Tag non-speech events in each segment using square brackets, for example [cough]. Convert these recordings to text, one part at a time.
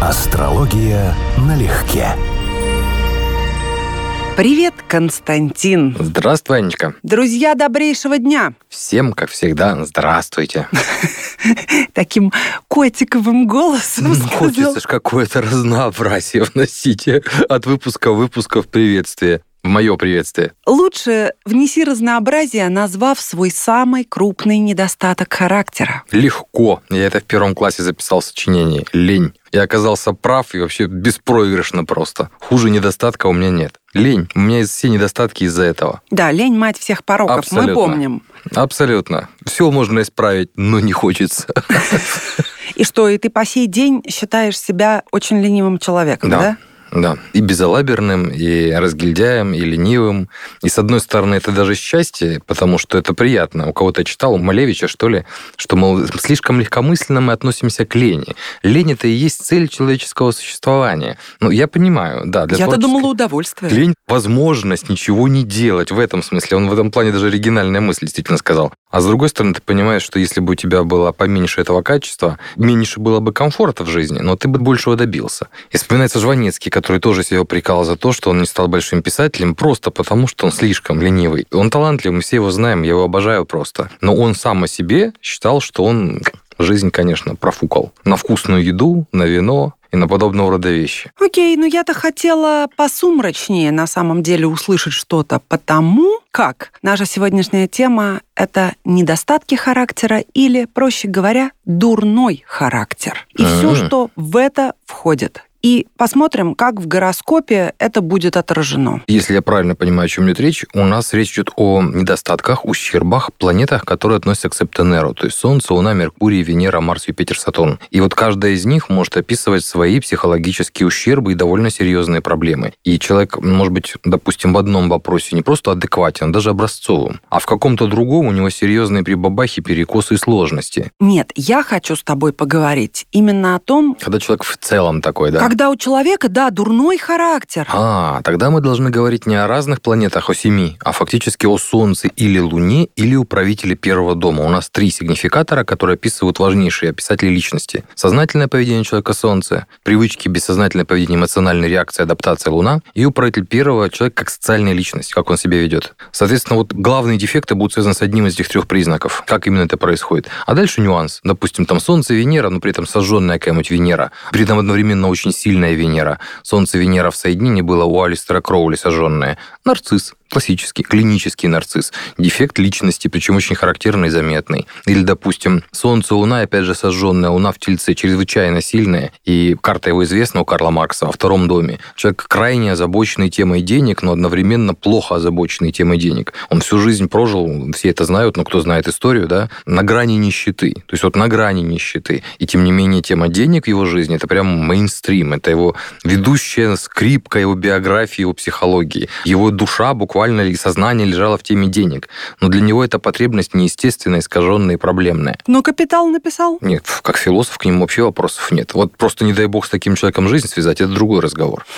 Астрология налегке. Привет, Константин. Здравствуй, Анечка. Друзья добрейшего дня. Всем, как всегда, здравствуйте. [laughs] Таким котиковым голосом Ну, сказал. хочется ж какое-то разнообразие вносить от выпуска в выпуска в мое приветствие. Лучше внеси разнообразие, назвав свой самый крупный недостаток характера. Легко. Я это в первом классе записал в сочинении. Лень. Я оказался прав и вообще беспроигрышно просто. Хуже недостатка у меня нет. Лень. У меня есть все недостатки из-за этого. Да, лень мать всех пороков, Абсолютно. мы помним. Абсолютно. Все можно исправить, но не хочется. [laughs] И что, и ты по сей день считаешь себя очень ленивым человеком, да? Да. Да, и безалаберным, и разгильдяем, и ленивым. И, с одной стороны, это даже счастье, потому что это приятно. У кого-то я читал, у Малевича, что ли, что, мол, слишком легкомысленно мы относимся к лени. Лень – это и есть цель человеческого существования. Ну, я понимаю, да. Для Я-то творческой- думала удовольствие. Лень – возможность ничего не делать в этом смысле. Он в этом плане даже оригинальная мысль действительно сказал. А с другой стороны, ты понимаешь, что если бы у тебя было поменьше этого качества, меньше было бы комфорта в жизни, но ты бы большего добился. И вспоминается Жванецкий, который тоже себя упрекал за то, что он не стал большим писателем, просто потому, что он слишком ленивый. Он талантлив, мы все его знаем, я его обожаю просто. Но он сам о себе считал, что он жизнь, конечно, профукал. На вкусную еду, на вино и на подобного рода вещи. Окей, но я-то хотела посумрачнее на самом деле услышать что-то, потому как наша сегодняшняя тема — это недостатки характера или, проще говоря, дурной характер. И все, М. что в это входит. И посмотрим, как в гороскопе это будет отражено. Если я правильно понимаю, о чем идет речь, у нас речь идет о недостатках, ущербах, планетах, которые относятся к Септенеру, то есть Солнце, Луна, Меркурий, Венера, Марс, Юпитер, Сатурн. И вот каждая из них может описывать свои психологические ущербы и довольно серьезные проблемы. И человек, может быть, допустим, в одном вопросе не просто адекватен, а даже образцовым, а в каком-то другом у него серьезные прибабахи, перекосы и сложности. Нет, я хочу с тобой поговорить именно о том, Когда человек в целом такой, да? Когда у человека, да, дурной характер. А, тогда мы должны говорить не о разных планетах, о семи, а фактически о Солнце или Луне, или управителе первого дома. У нас три сигнификатора, которые описывают важнейшие описатели личности. Сознательное поведение человека Солнце, привычки, бессознательное поведение, эмоциональная реакция, адаптация Луна, и управитель первого человек как социальная личность, как он себя ведет. Соответственно, вот главные дефекты будут связаны с одним из этих трех признаков, как именно это происходит. А дальше нюанс. Допустим, там Солнце, Венера, но при этом сожженная какая-нибудь Венера, при этом одновременно очень сильная Венера. Солнце, Венера в соединении было у Алистера Кроули сожженное. Нарцисс. Классический, клинический нарцисс. Дефект личности, причем очень характерный и заметный. Или, допустим, Солнце, Луна, опять же, сожженная Луна в Тельце, чрезвычайно сильная, и карта его известна у Карла Маркса во втором доме. Человек крайне озабоченный темой денег, но одновременно плохо озабоченный темой денег. Он всю жизнь прожил, все это знают, но кто знает историю, да, на грани нищеты. То есть вот на грани нищеты. И тем не менее тема денег в его жизни, это прям мейнстрим, это его ведущая скрипка его биографии, его психологии. Его душа буквально или сознание лежало в теме денег. Но для него эта потребность неестественная, искаженная и проблемная. Но капитал написал. Нет, как философ к нему вообще вопросов нет. Вот просто не дай бог с таким человеком жизнь связать, это другой разговор. [laughs]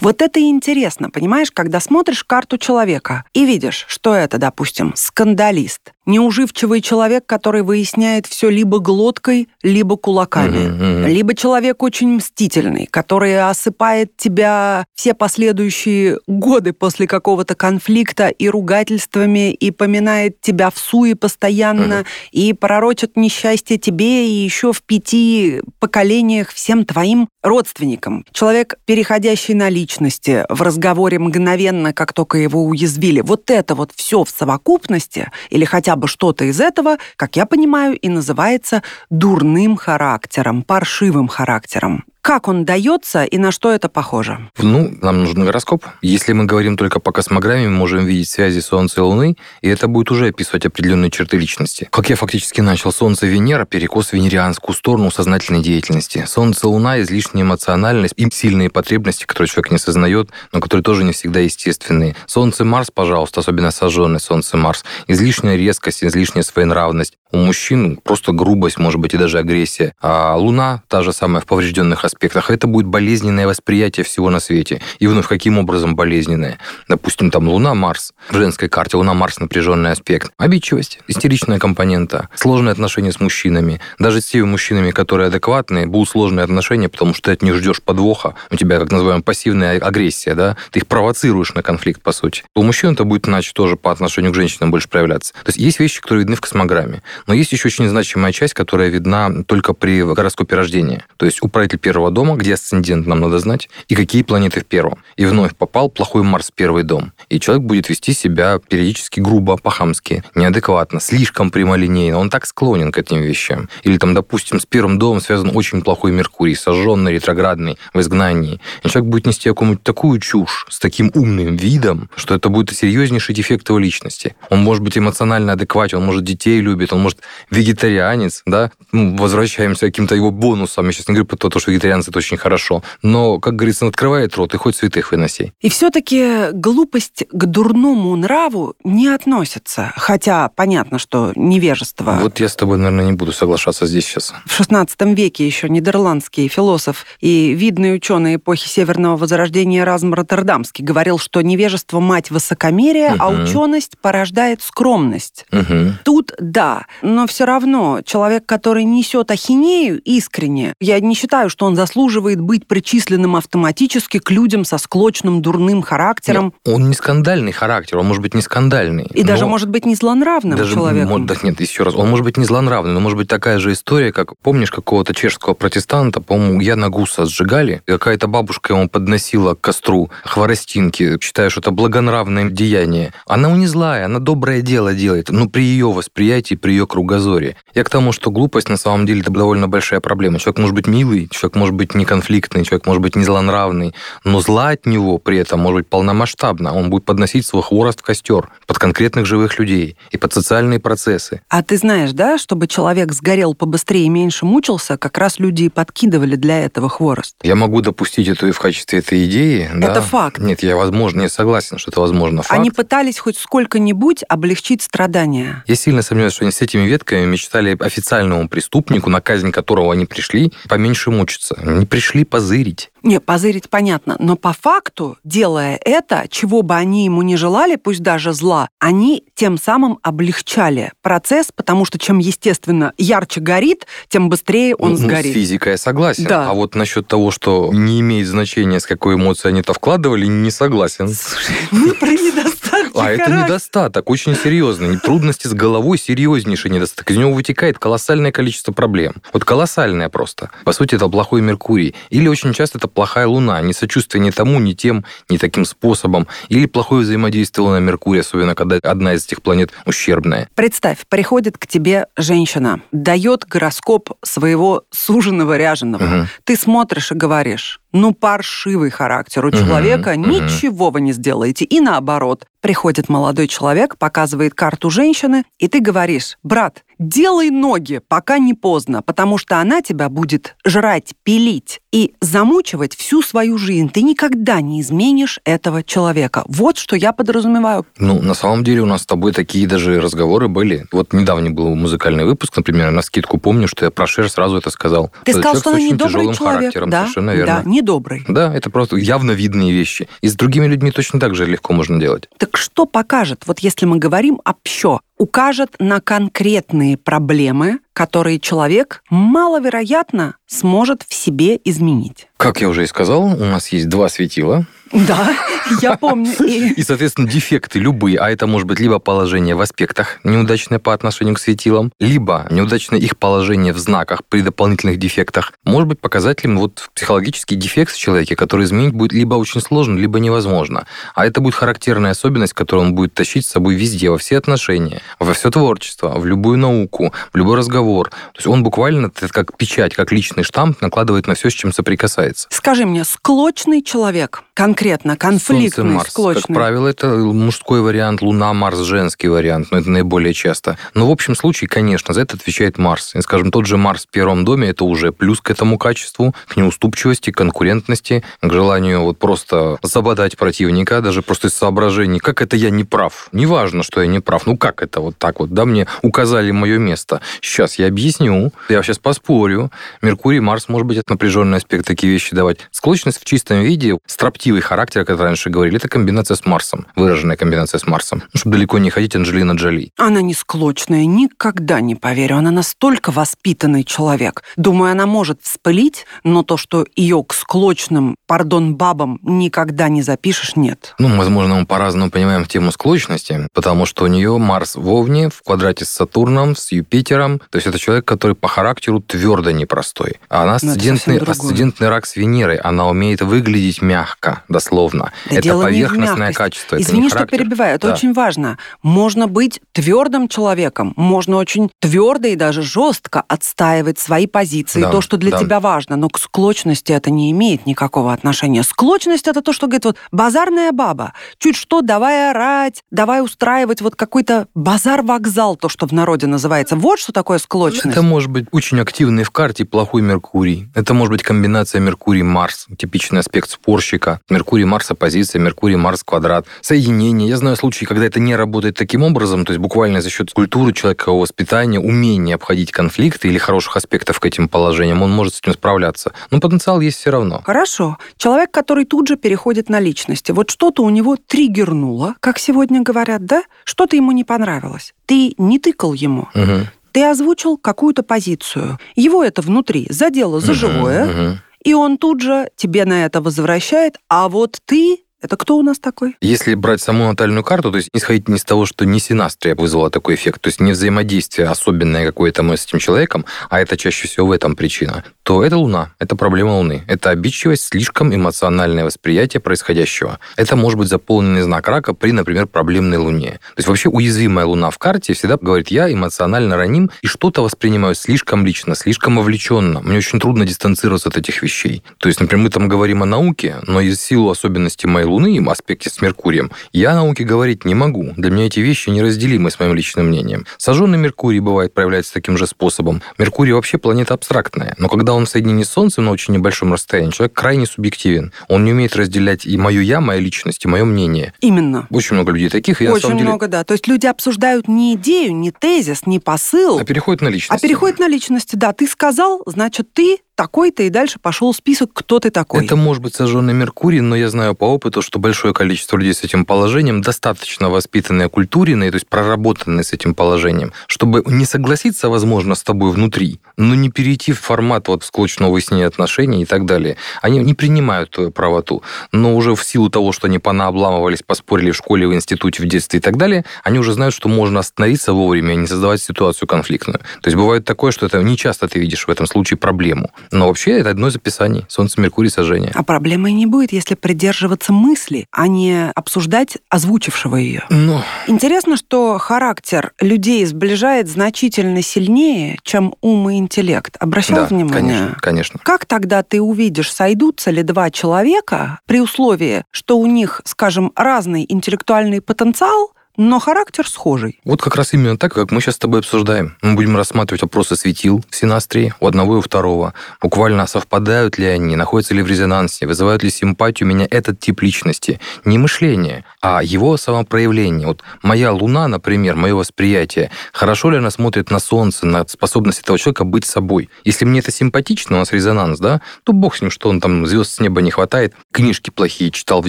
Вот это и интересно, понимаешь, когда смотришь карту человека и видишь, что это, допустим, скандалист, неуживчивый человек, который выясняет все либо глоткой, либо кулаками, мгм. либо человек очень мстительный, который осыпает тебя все последующие годы после какого-то конфликта и ругательствами, и поминает тебя в суе постоянно, Мгм. и пророчит несчастье тебе и еще в пяти поколениях всем твоим родственникам. Человек, переходящий на личности, в разговоре мгновенно, как только его уязвили. Вот это вот все в совокупности, или хотя бы что-то из этого, как я понимаю, и называется дурным характером, паршивым характером. Как он дается и на что это похоже? Ну, нам нужен гороскоп. Если мы говорим только по космограмме, мы можем видеть связи Солнца и Луны, и это будет уже описывать определенные черты личности. Как я фактически начал, Солнце Венера, перекос в венерианскую сторону сознательной деятельности. Солнце Луна, излишняя эмоциональность и сильные потребности, которые человек не осознает, но которые тоже не всегда естественные. Солнце Марс, пожалуйста, особенно сожженный Солнце Марс, излишняя резкость, излишняя своенравность. У мужчин просто грубость, может быть, и даже агрессия. А Луна, та же самая в поврежденных аспектах, аспектах, это будет болезненное восприятие всего на свете. И вновь, каким образом болезненное? Допустим, там Луна, Марс. В женской карте Луна, Марс напряженный аспект. Обидчивость, истеричная компонента, сложные отношения с мужчинами. Даже с теми мужчинами, которые адекватные, будут сложные отношения, потому что ты от них ждешь подвоха. У тебя, как называем, пассивная агрессия, да? Ты их провоцируешь на конфликт, по сути. У мужчин это будет иначе тоже по отношению к женщинам больше проявляться. То есть есть вещи, которые видны в космограмме, но есть еще очень значимая часть, которая видна только при гороскопе рождения. То есть управитель первого дома, где асцендент нам надо знать, и какие планеты в первом. И вновь попал плохой Марс в первый дом. И человек будет вести себя периодически грубо, по-хамски, неадекватно, слишком прямолинейно. Он так склонен к этим вещам. Или там, допустим, с первым домом связан очень плохой Меркурий, сожженный, ретроградный, в изгнании. И человек будет нести какую-нибудь такую чушь с таким умным видом, что это будет серьезнейший дефект его личности. Он может быть эмоционально адекватен, он может детей любит, он может вегетарианец, да, ну, возвращаемся к каким-то его бонусам. Я сейчас не говорю про то, что вегетарианцы это очень хорошо. Но, как говорится, он открывает рот и хоть святых выноси. И все-таки глупость к дурному нраву не относится. Хотя понятно, что невежество... Вот я с тобой, наверное, не буду соглашаться здесь сейчас. В XVI веке еще нидерландский философ и видный ученый эпохи Северного Возрождения Разм Роттердамский говорил, что невежество – мать высокомерия, угу. а ученость порождает скромность. Угу. Тут да, но все равно человек, который несет ахинею искренне, я не считаю, что он заслуживает быть причисленным автоматически к людям со склочным дурным характером. Нет, он не скандальный характер, он может быть не скандальный. И даже может быть не злонравным даже, человеком. Может, да, нет, еще раз, он может быть не злонравный, но может быть такая же история, как, помнишь, какого-то чешского протестанта, по-моему, Яна Гуса сжигали, какая-то бабушка ему подносила к костру хворостинки, считая, что это благонравное деяние. Она у не злая, она доброе дело делает, но при ее восприятии, при ее кругозоре. Я к тому, что глупость на самом деле это довольно большая проблема. Человек может быть милый, человек может быть не конфликтный, человек может быть не злонравный, но зла от него при этом может быть полномасштабно. Он будет подносить свой хворост в костер под конкретных живых людей и под социальные процессы. А ты знаешь, да, чтобы человек сгорел побыстрее и меньше мучился, как раз люди и подкидывали для этого хворост. Я могу допустить это и в качестве этой идеи. Это да? факт. Нет, я, возможно, не согласен, что это возможно факт. Они пытались хоть сколько-нибудь облегчить страдания. Я сильно сомневаюсь, что они с этими ветками мечтали официальному преступнику, на казнь которого они пришли, поменьше мучиться. Они пришли позырить. Не, позырить понятно, но по факту, делая это, чего бы они ему не желали, пусть даже зла, они тем самым облегчали процесс, потому что чем, естественно, ярче горит, тем быстрее он ну, сгорит. С физикой я согласен. Да. А вот насчет того, что не имеет значения, с какой эмоцией они это вкладывали, не согласен. Слушай, мы [laughs] про недостатки А это недостаток, очень серьезный. Трудности с головой серьезнейший недостаток. Из него вытекает колоссальное количество проблем. Вот колоссальное просто. По сути, это плохой Меркурий. Или очень часто это плохая Луна. Не сочувствие ни тому, ни тем, ни таким способом. Или плохое взаимодействие Луна-Меркурия, особенно когда одна из этих планет ущербная. Представь, приходит к тебе женщина, дает гороскоп своего суженого ряженого. Угу. Ты смотришь и говоришь, ну, паршивый характер у человека, угу. ничего вы не сделаете. И наоборот, приходит молодой человек, показывает карту женщины, и ты говоришь, брат, делай ноги, пока не поздно, потому что она тебя будет жрать, пилить и замучивать всю свою жизнь. Ты никогда не изменишь этого человека. Вот что я подразумеваю. Ну, на самом деле у нас с тобой такие даже разговоры были. Вот недавний был музыкальный выпуск, например, на скидку помню, что я про Шер сразу это сказал. Ты сказал, что она недобрый человек. Характером, да, совершенно верно. Да, недобрый. Да, это просто явно видные вещи. И с другими людьми точно так же легко можно делать. Так что покажет, вот если мы говорим общо, укажет на конкретные проблемы, которые человек маловероятно сможет в себе изменить. Как я уже и сказал, у нас есть два светила. Да, я помню. И... [laughs] и, соответственно, дефекты любые, а это может быть либо положение в аспектах неудачное по отношению к светилам, либо неудачное их положение в знаках при дополнительных дефектах, может быть показателем вот психологический дефект в человеке, который изменить будет либо очень сложно, либо невозможно. А это будет характерная особенность, которую он будет тащить с собой везде, во все отношения, во все творчество, в любую науку, в любой разговор. То есть он буквально это как печать, как личный штамп накладывает на все, с чем соприкасается. Скажи мне, склочный человек, конкретно, конфликтный, Солнце, Марс. склочный. Как правило, это мужской вариант, Луна, Марс, женский вариант, но это наиболее часто. Но в общем случае, конечно, за это отвечает Марс. И, скажем, тот же Марс в первом доме, это уже плюс к этому качеству, к неуступчивости, к конкурентности, к желанию вот просто забодать противника, даже просто из соображений, как это я не прав. Неважно, что я не прав, ну как это вот так вот, да, мне указали мое место. Сейчас Сейчас я объясню. Я сейчас поспорю. Меркурий, Марс, может быть, это напряженный аспект, такие вещи давать. Склочность в чистом виде, строптивый характер, как раньше говорили, это комбинация с Марсом. Выраженная комбинация с Марсом. Ну, чтобы далеко не ходить, Анджелина Джоли. Она не склочная, никогда не поверю. Она настолько воспитанный человек. Думаю, она может вспылить, но то, что ее к склочным, пардон, бабам никогда не запишешь, нет. Ну, возможно, мы по-разному понимаем тему склочности, потому что у нее Марс в Овне в квадрате с Сатурном, с Юпитером. То есть это человек, который по характеру твердо непростой. А она асцендентный, асцендентный рак с Венерой. Она умеет выглядеть мягко, дословно. Да это поверхностное качество. Извини, это не что перебиваю, это Да. очень важно. Можно быть твердым человеком, можно очень твердо и даже жестко отстаивать свои позиции, Да, то, что для да. тебя важно, но к склочности это не имеет никакого отношения. Склочность это то, что говорит вот базарная баба. Чуть что, давай орать, давай устраивать вот какой-то базар-вокзал, то, что в народе называется. Вот что такое склочность. Это может быть очень активный в карте плохой Меркурий. Это может быть комбинация Меркурий-Марс, типичный аспект спорщика. Меркурий-Марс оппозиция, Меркурий-Марс квадрат. Соединение. Я знаю случаи, когда это не работает таким образом, то есть буквально за счет культуры человека, его воспитания, умения обходить конфликты или хороших аспектов к этим положениям, он может с этим справляться. Но потенциал есть все равно. Хорошо. Человек, который тут же переходит на личности. Вот что-то у него триггернуло, как сегодня говорят, да? Что-то ему не понравилось. Ты не тыкал ему. Мгм. Ты озвучил какую-то позицию. Его это внутри задело за живое, мгм. и он тут же тебе на это возвращает. А вот ты... Это кто у нас такой? Если брать саму натальную карту, то есть исходить не с того, что не синастрия вызвала такой эффект, то есть не взаимодействие особенное какое-то мы с этим человеком, а это чаще всего в этом причина, то это Луна, это проблема Луны. Это обидчивость, слишком эмоциональное восприятие происходящего. Это может быть заполненный знак рака при, например, проблемной Луне. То есть вообще уязвимая Луна в карте всегда говорит, я эмоционально раним и что-то воспринимаю слишком лично, слишком вовлеченно. Мне очень трудно дистанцироваться от этих вещей. То есть, например, мы там говорим о науке, но из силу особенностей моей Луны, в аспекте с Меркурием, я о науке говорить не могу. Для меня эти вещи неразделимы с моим личным мнением. Сожженный Меркурий бывает проявляется таким же способом. Меркурий вообще планета абстрактная, но когда он в соединении с Солнцем на очень небольшом расстоянии, человек крайне субъективен. Он не умеет разделять и мое я, моя личность, и мое мнение. Именно. Очень много людей таких, и Очень деле... много, да. То есть люди обсуждают не идею, не тезис, не посыл, А переходит на личность. а переходят на личности. Да, ты сказал, значит, ты такой-то, и дальше пошел список, кто ты такой. Это может быть сожженный Меркурий, но я знаю по опыту, что большое количество людей с этим положением достаточно воспитанные, культуренные, то есть проработанные с этим положением, чтобы не согласиться, возможно, с тобой внутри, но не перейти в формат вот склочного выяснения отношений и так далее. Они не принимают твою правоту, но уже в силу того, что они понаобламывались, поспорили в школе, в институте, в детстве и так далее, они уже знают, что можно остановиться вовремя и не создавать ситуацию конфликтную. То есть бывает такое, что это не часто ты видишь в этом случае проблему. Но вообще это одно из описаний. Солнце, Меркурий, сожжение. А проблемы не будет, если придерживаться мысли, а не обсуждать озвучившего ее. Ну, Интересно, что характер людей сближает значительно сильнее, чем ум и интеллект. Обращал да, внимание? конечно, конечно. Как тогда ты увидишь, сойдутся ли два человека при условии, что у них, скажем, разный интеллектуальный потенциал, но характер схожий? Вот как раз именно так, как мы сейчас с тобой обсуждаем. Мы будем рассматривать вопросы светил синастрии у одного и у второго. Буквально совпадают ли они, находятся ли в резонансе, вызывают ли симпатию у меня этот тип личности. Не мышление, а его самопроявление. Вот моя луна, например, мое восприятие, хорошо ли она смотрит на солнце, на способность этого человека быть собой. Если мне это симпатично, у нас резонанс, да, то бог с ним, что он там звезд с неба не хватает, книжки плохие читал в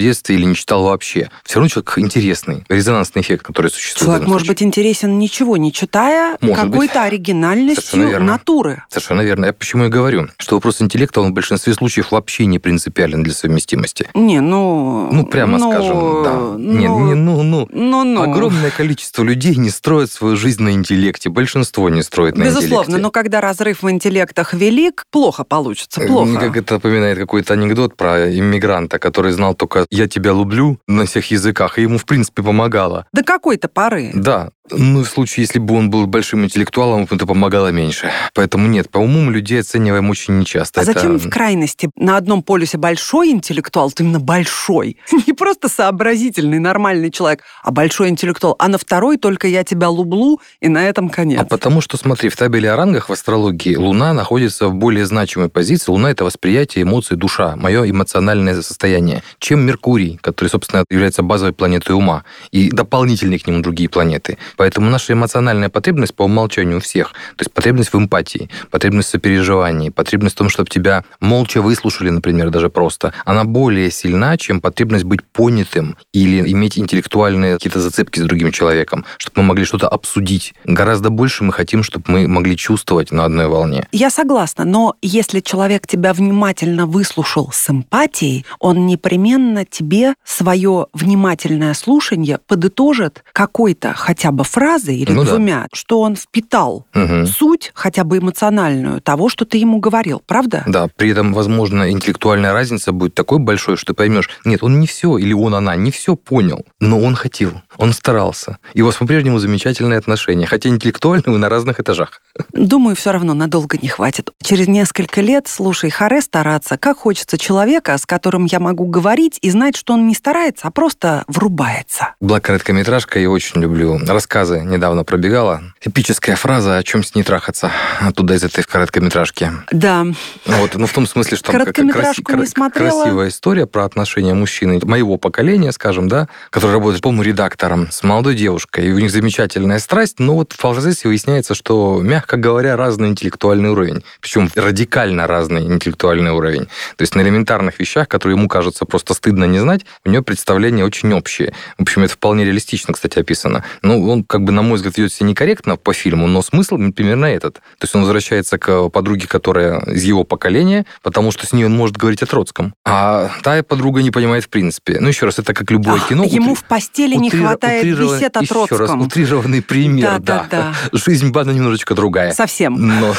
детстве или не читал вообще. Все равно человек интересный, резонансный эффект, который существует. Человек может быть интересен ничего не читая, какой-то оригинальностью натуры. Совершенно верно. Я почему и говорю, что вопрос интеллекта, он в большинстве случаев вообще не принципиален для совместимости. Не, ну... Ну, прямо ну, скажем, да. Не, ну, не, ну, ну. ну, ну. Огромное количество людей не строят свою жизнь на интеллекте. Большинство не строит на Безусловно, интеллекте. но когда разрыв в интеллектах велик, плохо получится, Мне плохо. Как это напоминает какой-то анекдот про иммигранта, который знал только «я тебя люблю» на всех языках, и ему, в принципе, помогало. До какой-то поры. Да, ну, в случае, если бы он был большим интеллектуалом, это помогало меньше. Поэтому нет, по уму мы людей оцениваем очень нечасто. А Это- зачем в крайности? На одном полюсе большой интеллектуал, вот именно большой, [laughs] не просто сообразительный, нормальный человек, а большой интеллектуал, а на второй только я тебя люблю, и на этом конец. А потому что, смотри, в табеле о рангах в астрологии Луна находится в более значимой позиции. Луна – это восприятие, эмоции, душа, мое эмоциональное состояние, чем Меркурий, который, собственно, является базовой планетой ума, и дополнительные к нему другие планеты. Поэтому наша эмоциональная потребность по умолчанию у всех, то есть потребность в эмпатии, потребность в сопереживании, потребность в том, чтобы тебя молча выслушали, например, даже просто, она более сильна, чем потребность быть понятым или иметь интеллектуальные какие-то зацепки с другим человеком, чтобы мы могли что-то обсудить. Гораздо больше мы хотим, чтобы мы могли чувствовать на одной волне. Я согласна, но если человек тебя внимательно выслушал с эмпатией, он непременно тебе свое внимательное слушание подытожит какой-то хотя бы фразой или Ну да. двумя, что он впитал Мгм. суть, хотя бы эмоциональную, того, что ты ему говорил, правда? Да, при этом, возможно, интеллектуальная разница будет такой большой, что ты поймешь, нет, он не все, или он, она, не все понял, но он хотел, он старался. И у вас по-прежнему замечательные отношения, хотя интеллектуально вы на разных этажах. Думаю, все равно надолго не хватит. Через несколько лет, слушай, харе стараться, как хочется человека, с которым я могу говорить и знать, что он не старается, а просто врубается. Была короткометражка, я очень люблю. Рассказы недавно пробегала. Эпическая фраза «О чем с ней трахаться?» Оттуда из этой короткометражки. Да, Вот, ну, в том смысле, что Короткометражку не смотрела. красивая история про отношения мужчины моего поколения, скажем, да, который работает, по-моему, редактором с молодой девушкой, и у них замечательная страсть, но вот в процессе выясняется, что, мягко говоря, разный интеллектуальный уровень. Причем радикально разный интеллектуальный уровень. То есть на элементарных вещах, которые ему кажется просто стыдно не знать, у него представления очень общие. В общем, это вполне реалистично, кстати, описано. Ну, он, как бы, на мой взгляд, ведет себя некорректно по фильму, но смысл примерно этот. То есть он возвращается к подруге, которая из его поколения, потому что с ней он может говорить о Троцком. А та подруга не понимает в принципе. Ну, еще раз, это как любое кино. ему утри- в постели не утриров- хватает утрированный- бесед о еще раз, утрированный пример, Да, да. да, Жизнь Бада немножечко другая. Совсем. Но,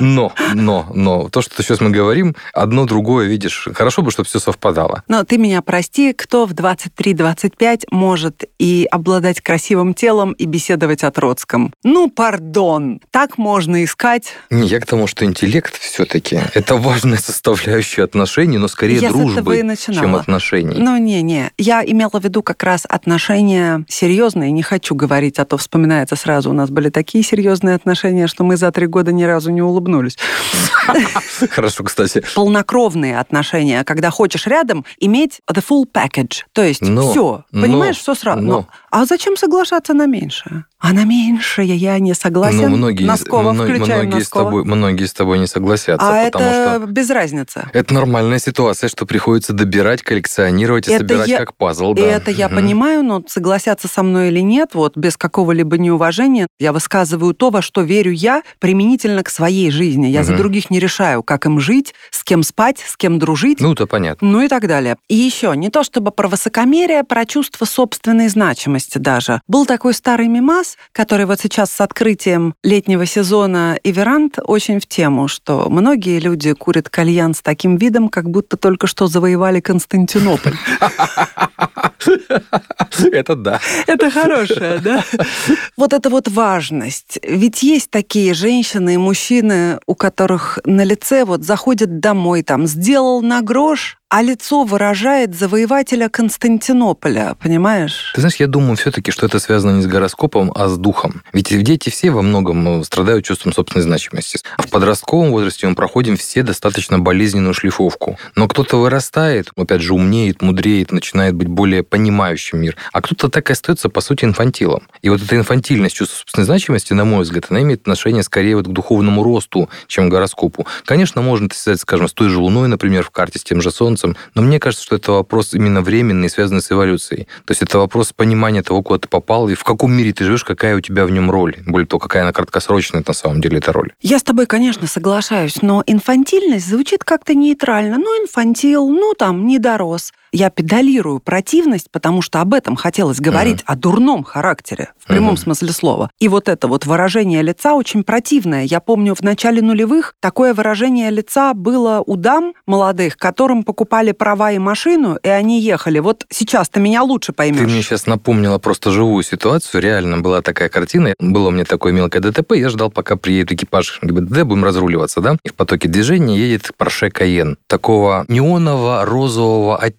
но, но, но, то, что сейчас мы говорим, одно другое, видишь, хорошо бы, чтобы все совпадало. Но ты меня прости, кто в 23-25 может и обладать красивым телом, и беседовать о Троцком? Ну, пардон, так можно искать. Не, я к тому, что интеллект все-таки это важная составляющая отношений, но скорее Я дружбы, чем отношений. Ну, не-не, я имела в виду как раз отношения серьезные, не хочу говорить, а то вспоминается сразу, у нас были такие серьезные отношения, что мы за три года ни разу не улыбнулись. Хорошо, кстати. Полнокровные отношения, когда хочешь рядом иметь the full package, то есть Но, все, но, понимаешь, все сразу. но. Но- А зачем соглашаться на меньшее? А на меньшее я не согласен. Ну, многие, Носкова, включаем многие, с Носкова. тобой, многие с тобой не согласятся, а потому это что без разницы. это нормальная ситуация, что приходится добирать, коллекционировать и Это собирать я- как пазл. И да. это я Мгм. понимаю, но согласятся со мной или нет, вот без какого-либо неуважения, я высказываю то, во что верю я, применительно к своей жизни. Я за Мгм. других не решаю, как им жить, с кем спать, с кем дружить. Ну, это понятно. Ну и так далее. И еще, не то чтобы про высокомерие, про чувство собственной значимости даже. Был такой старый мимас, который вот сейчас с открытием летнего сезона и веранд очень в тему, что многие люди курят кальян с таким видом, как будто только что завоевали Константинополь. [laughs] Это да. Это хорошее, да? [laughs] Вот это вот важность. Ведь есть такие женщины и мужчины, у которых на лице вот заходит домой, там, сделал на грош, а лицо выражает завоевателя Константинополя, понимаешь? Ты знаешь, я думаю все-таки, что это связано не с гороскопом, а с духом. Ведь дети все во многом э, страдают чувством собственной значимости. А в подростковом возрасте мы проходим все достаточно болезненную шлифовку. Но кто-то вырастает, опять же, умнеет, мудреет, начинает быть более понимающим мир. А кто-то так и остается, по сути, инфантилом. И вот эта инфантильность чувства собственной значимости, на мой взгляд, она имеет отношение скорее вот к духовному росту, чем к гороскопу. Конечно, можно это связать, скажем, с той же Луной, например, в карте, с тем же Солнцем, но мне кажется, что это вопрос именно временный, связанный с эволюцией. То есть это вопрос понимания того, куда ты попал, и в каком мире ты живешь, какая у тебя в нем роль. Более того, какая она краткосрочная на самом деле эта роль. Я с тобой, конечно, соглашаюсь, но инфантильность звучит как-то нейтрально. Ну, инфантил, ну, там, не дорос. Я педалирую противность, потому что об этом хотелось говорить, о дурном характере, в прямом Мгм. смысле слова. И вот это вот выражение лица очень противное. Я помню, в начале нулевых такое выражение лица было у дам молодых, которым покупали права и машину, и они ехали. Вот сейчас ты меня лучше поймешь. Ты мне сейчас напомнила просто живую ситуацию. Реально была такая картина. Было у меня такое мелкое ДТП. Я ждал, пока приедет экипаж ГИБДД, будем разруливаться, да? И в потоке движения едет Порше Каен. Такого неоново-розового оттенка,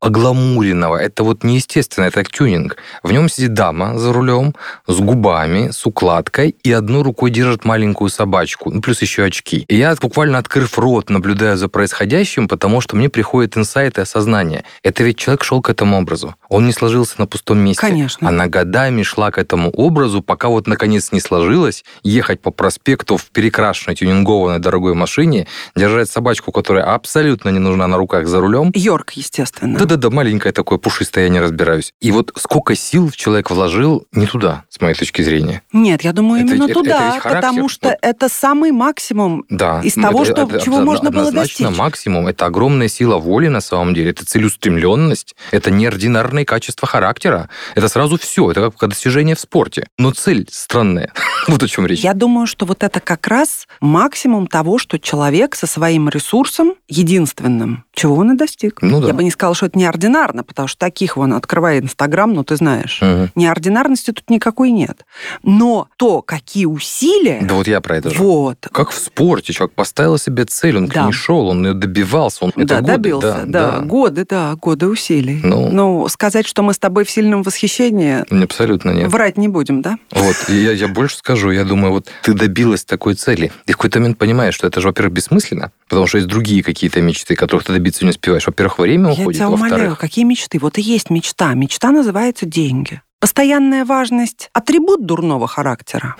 огламуренного. Это вот неестественно, это тюнинг. В нем сидит дама за рулем с губами, с укладкой и одной рукой держит маленькую собачку, ну, плюс еще очки. И я, буквально открыв рот, наблюдаю за происходящим, потому что мне приходит инсайт и осознание. Это ведь человек шел к этому образу. Он не сложился на пустом месте. Конечно. Она годами шла к этому образу, пока вот наконец не сложилось ехать по проспекту в перекрашенной, тюнингованной дорогой машине, держать собачку, которая абсолютно не нужна на руках за рулем. Йорк, естественно. Да-да-да, маленькое такое пушистое, я не разбираюсь. И вот сколько сил человек вложил не туда, с моей точки зрения. Нет, я думаю, Это именно это туда, характер. потому что Вот. это самый максимум Да. из того, это- что, это чего одно- можно было достичь. максимум. Это огромная сила воли на самом деле. Это целеустремленность. Это неординарные качества характера. Это сразу все. Это как достижение в спорте. Но цель странная. [laughs] [laughs] Вот о чем речь. Я думаю, что вот это как раз максимум того, что человек со своим ресурсом единственным, чего он и достиг. Ну да. Я бы не сказала, что это неординарно, потому что таких вон, открывай Инстаграм, ну ты знаешь. Мгм. Неординарности тут никакой нет. Но то, какие усилия... Да вот я про это же. Вот. Как в спорте, человек поставил себе цель, он к Да. ней шел, он ее добивался, он это да, годы, добился. Да, да. годы, да, годы усилий. Ну. Ну, сказать, что мы с тобой в сильном восхищении, Абсолютно нет. врать не будем, да? Вот, я, я больше скажу, я думаю, вот ты добилась такой цели. Ты в какой-то момент понимаешь, что это же, во-первых, бессмысленно, потому что есть другие какие-то мечты, которых ты добиться не успеваешь. Во-первых, время Я уходит, тебя умоляю, во-вторых... какие мечты? Вот и есть мечта. Мечта называется деньги. Постоянная важность – атрибут дурного характера.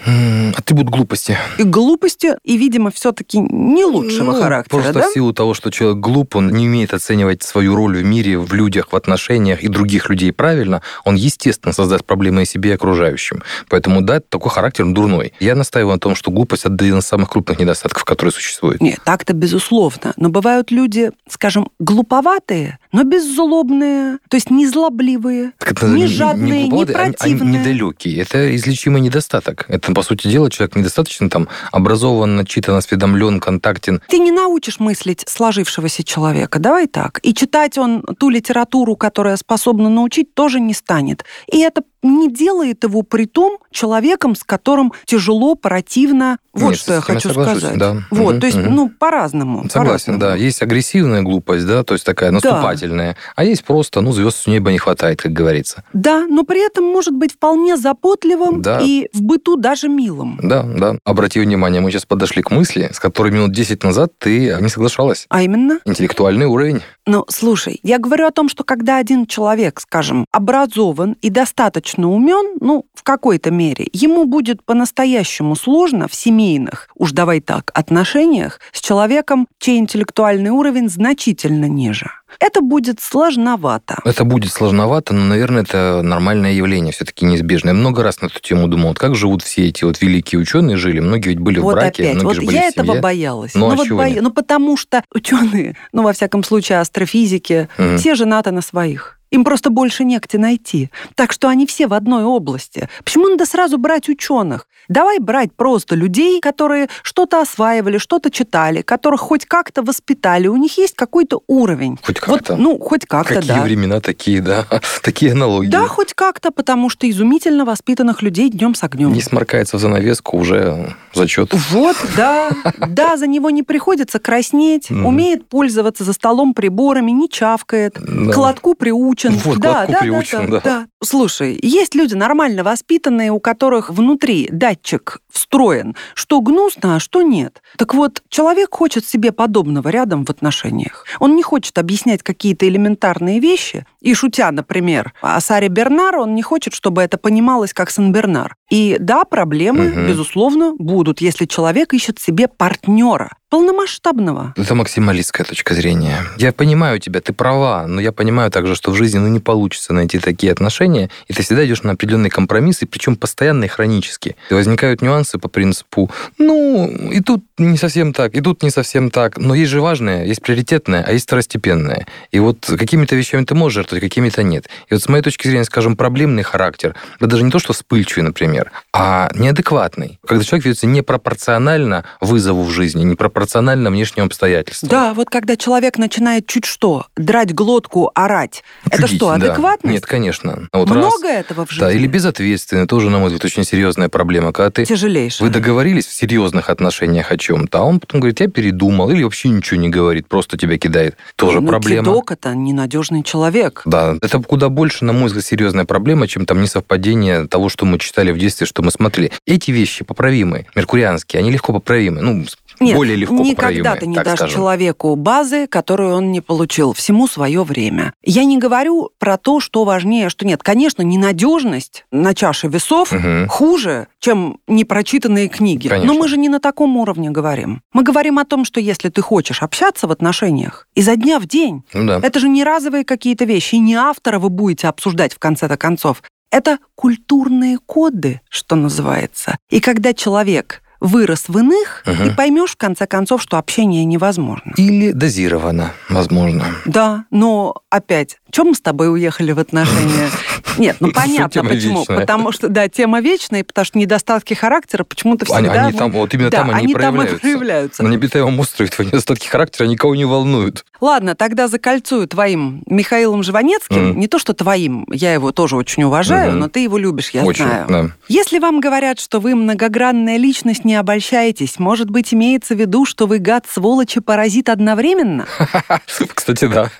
Атрибут глупости. И глупости, и, видимо, все-таки не лучшего Ну, характера, Просто да? в силу того, что человек глуп, он не умеет оценивать свою роль в мире, в людях, в отношениях и других людей правильно, он, естественно, создаст проблемы и себе, и окружающим. Поэтому, да, такой характер дурной. Я настаиваю на том, что глупость – один из самых крупных недостатков, которые существуют. Нет, так-то безусловно. Но бывают люди, скажем, глуповатые, но беззлобные, то есть не злобливые, Так это не жадные, не глуповатые, они- они недалекие. Это излечимый недостаток. Это, по сути дела, человек недостаточно там образован, начитан, осведомлен, контактен. Ты не научишь мыслить сложившегося человека, давай так. И читать он ту литературу, которая способна научить, тоже не станет. И это не делает его при том человеком, с которым тяжело, противно. Вот Нет, что я хочу сказать. да. Вот, Мгм, то есть, мгм. ну, по-разному. Согласен, да. по-разному. Есть агрессивная глупость, да, то есть такая наступательная. А есть просто, ну, звезд с неба не хватает, как говорится. Да, но при этом может быть вполне запотливым Да. и в быту даже милым. Да, да. Обрати внимание, мы сейчас подошли к мысли, с которой минут 10 назад ты не соглашалась. А именно? Интеллектуальный уровень. Ну, слушай, я говорю о том, что когда один человек, скажем, образован и достаточно умен, ну, в какой-то мере, ему будет по-настоящему сложно в семейных, уж давай так, отношениях с человеком, чей интеллектуальный уровень значительно ниже. Это будет сложновато. Это будет сложновато, но, наверное, это нормальное явление, все-таки неизбежное. Я много раз на эту тему думал, вот как живут все эти вот великие ученые жили. Многие ведь были в вот браке, опять, многие вот же были я в семье. этого боялась. Ну, а вот чего боя- ну, потому что ученые, ну, во всяком случае, астрофизики, Мгм. все женаты на своих. Им просто больше негде найти. Так что они все в одной области. Почему надо сразу брать ученых? Давай брать просто людей, которые что-то осваивали, что-то читали, которых хоть как-то воспитали, у них есть какой-то уровень. Хоть Вот, как-то. ну, хоть как-то, Какие да. времена такие, да? [laughs] Такие аналогии. Да, хоть как-то, потому что изумительно воспитанных людей днем с огнем. Не сморкается в занавеску, уже зачет. Вот, да, [laughs] да, за него не приходится краснеть, умеет пользоваться за столом приборами, не чавкает, к лотку приучен. Вот, к да, лотку да, да, приучен, да, да. Слушай, есть люди нормально воспитанные, у которых внутри датчик встроен, что гнусно, а что нет. Так вот, человек хочет себе подобного рядом в отношениях. Он не хочет объяснять какие-то элементарные вещи. И шутя, например, о Саре Бернар, он не хочет, чтобы это понималось как Сан-Бернар. И да, проблемы, Мгм. безусловно, будут, если человек ищет себе партнера, полномасштабного. Это максималистская точка зрения. Я понимаю тебя, ты права, но я понимаю также, что в жизни ну, не получится найти такие отношения, и ты всегда идешь на определенные компромиссы, причем постоянно и хронически. И возникают нюансы по принципу, ну, и тут не совсем так, и тут не совсем так, но есть же важное, есть приоритетное, а есть второстепенное. И вот какими-то вещами ты можешь жертвовать, какими-то нет. И вот с моей точки зрения, скажем, проблемный характер, да даже не то, что вспыльчивый, например, а неадекватный. Когда человек ведется непропорционально вызову в жизни, непропорционально внешним обстоятельствам. Да, вот когда человек начинает чуть что, драть глотку, орать, это Чудить, что, да. адекватность? Нет, конечно. Вот Много раз- этого в жизни? Да, или безответственный, тоже, на мой взгляд, очень серьезная проблема. Когда ты Тяжелейшее. вы договорились в серьезных отношениях о чем-то, а он потом говорит, я передумал, или вообще ничего не говорит, просто тебя кидает. Тоже Ну, проблема. кидок – это ненадежный человек. Да, это куда больше, на мой взгляд, серьезная проблема, чем там несовпадение того, что мы читали в детстве, что мы смотрели. Эти вещи поправимы, меркурианские, они легко поправимы. Ну, Нет, более легко никогда ты не дашь скажем. человеку базы, которую он не получил. Всему свое время. Я не говорю про то, что важнее, что нет. Конечно, ненадежность на чаше весов Мгм. хуже, чем непрочитанные книги. Конечно. Но мы же не на таком уровне говорим. Мы говорим о том, что если ты хочешь общаться в отношениях изо дня в день, Ну да. это же не разовые какие-то вещи, и не автора вы будете обсуждать в конце-то концов. Это культурные коды, что называется. И когда человек вырос в иных, Мгм. ты поймешь в конце концов, что общение невозможно. Или дозировано, возможно. Да, но опять, чем мы с тобой уехали в отношения? [laughs] Нет, ну [laughs] понятно почему. вечная. Потому что, да, тема вечная, потому что недостатки характера почему-то всегда... они там, вот именно Да, там они, они там и проявляются. проявляются. На необитаемом острове твои недостатки характера никого не волнуют. Ладно, тогда закольцую твоим Михаилом Жванецким. Мгм. Не то, что твоим, я его тоже очень уважаю, но ты его любишь, я Очень, знаю. да. Если вам говорят, что вы многогранная личность, не обольщайтесь. Может быть, имеется в виду, что вы гад, сволочь и паразит одновременно? [laughs] Кстати, да.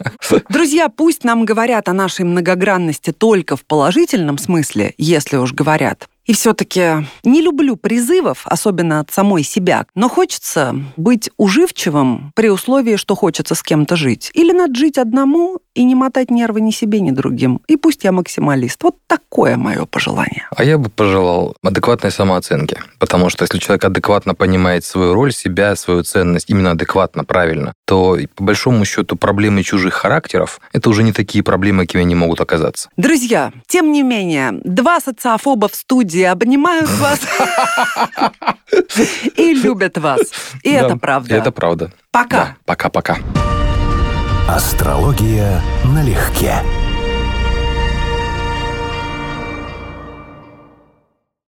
Друзья, пусть нам говорят о нашей многогранности только в положительном смысле, если уж говорят. И все-таки не люблю призывов, особенно от самой себя, но хочется быть уживчивым при условии, что хочется с кем-то жить. Или надо жить одному и не мотать нервы ни себе, ни другим. И пусть я максималист. Вот такое мое пожелание. А я бы пожелал адекватной самооценки. Потому что если человек адекватно понимает свою роль, себя, свою ценность, именно адекватно, правильно, то по большому счету проблемы чужих характеров – это уже не такие проблемы, какими они могут оказаться. Друзья, тем не менее, два социофоба в студии обнимают вас [laughs] и любят вас. И это правда. Это правда. Пока. Пока-пока. Астрология налегке.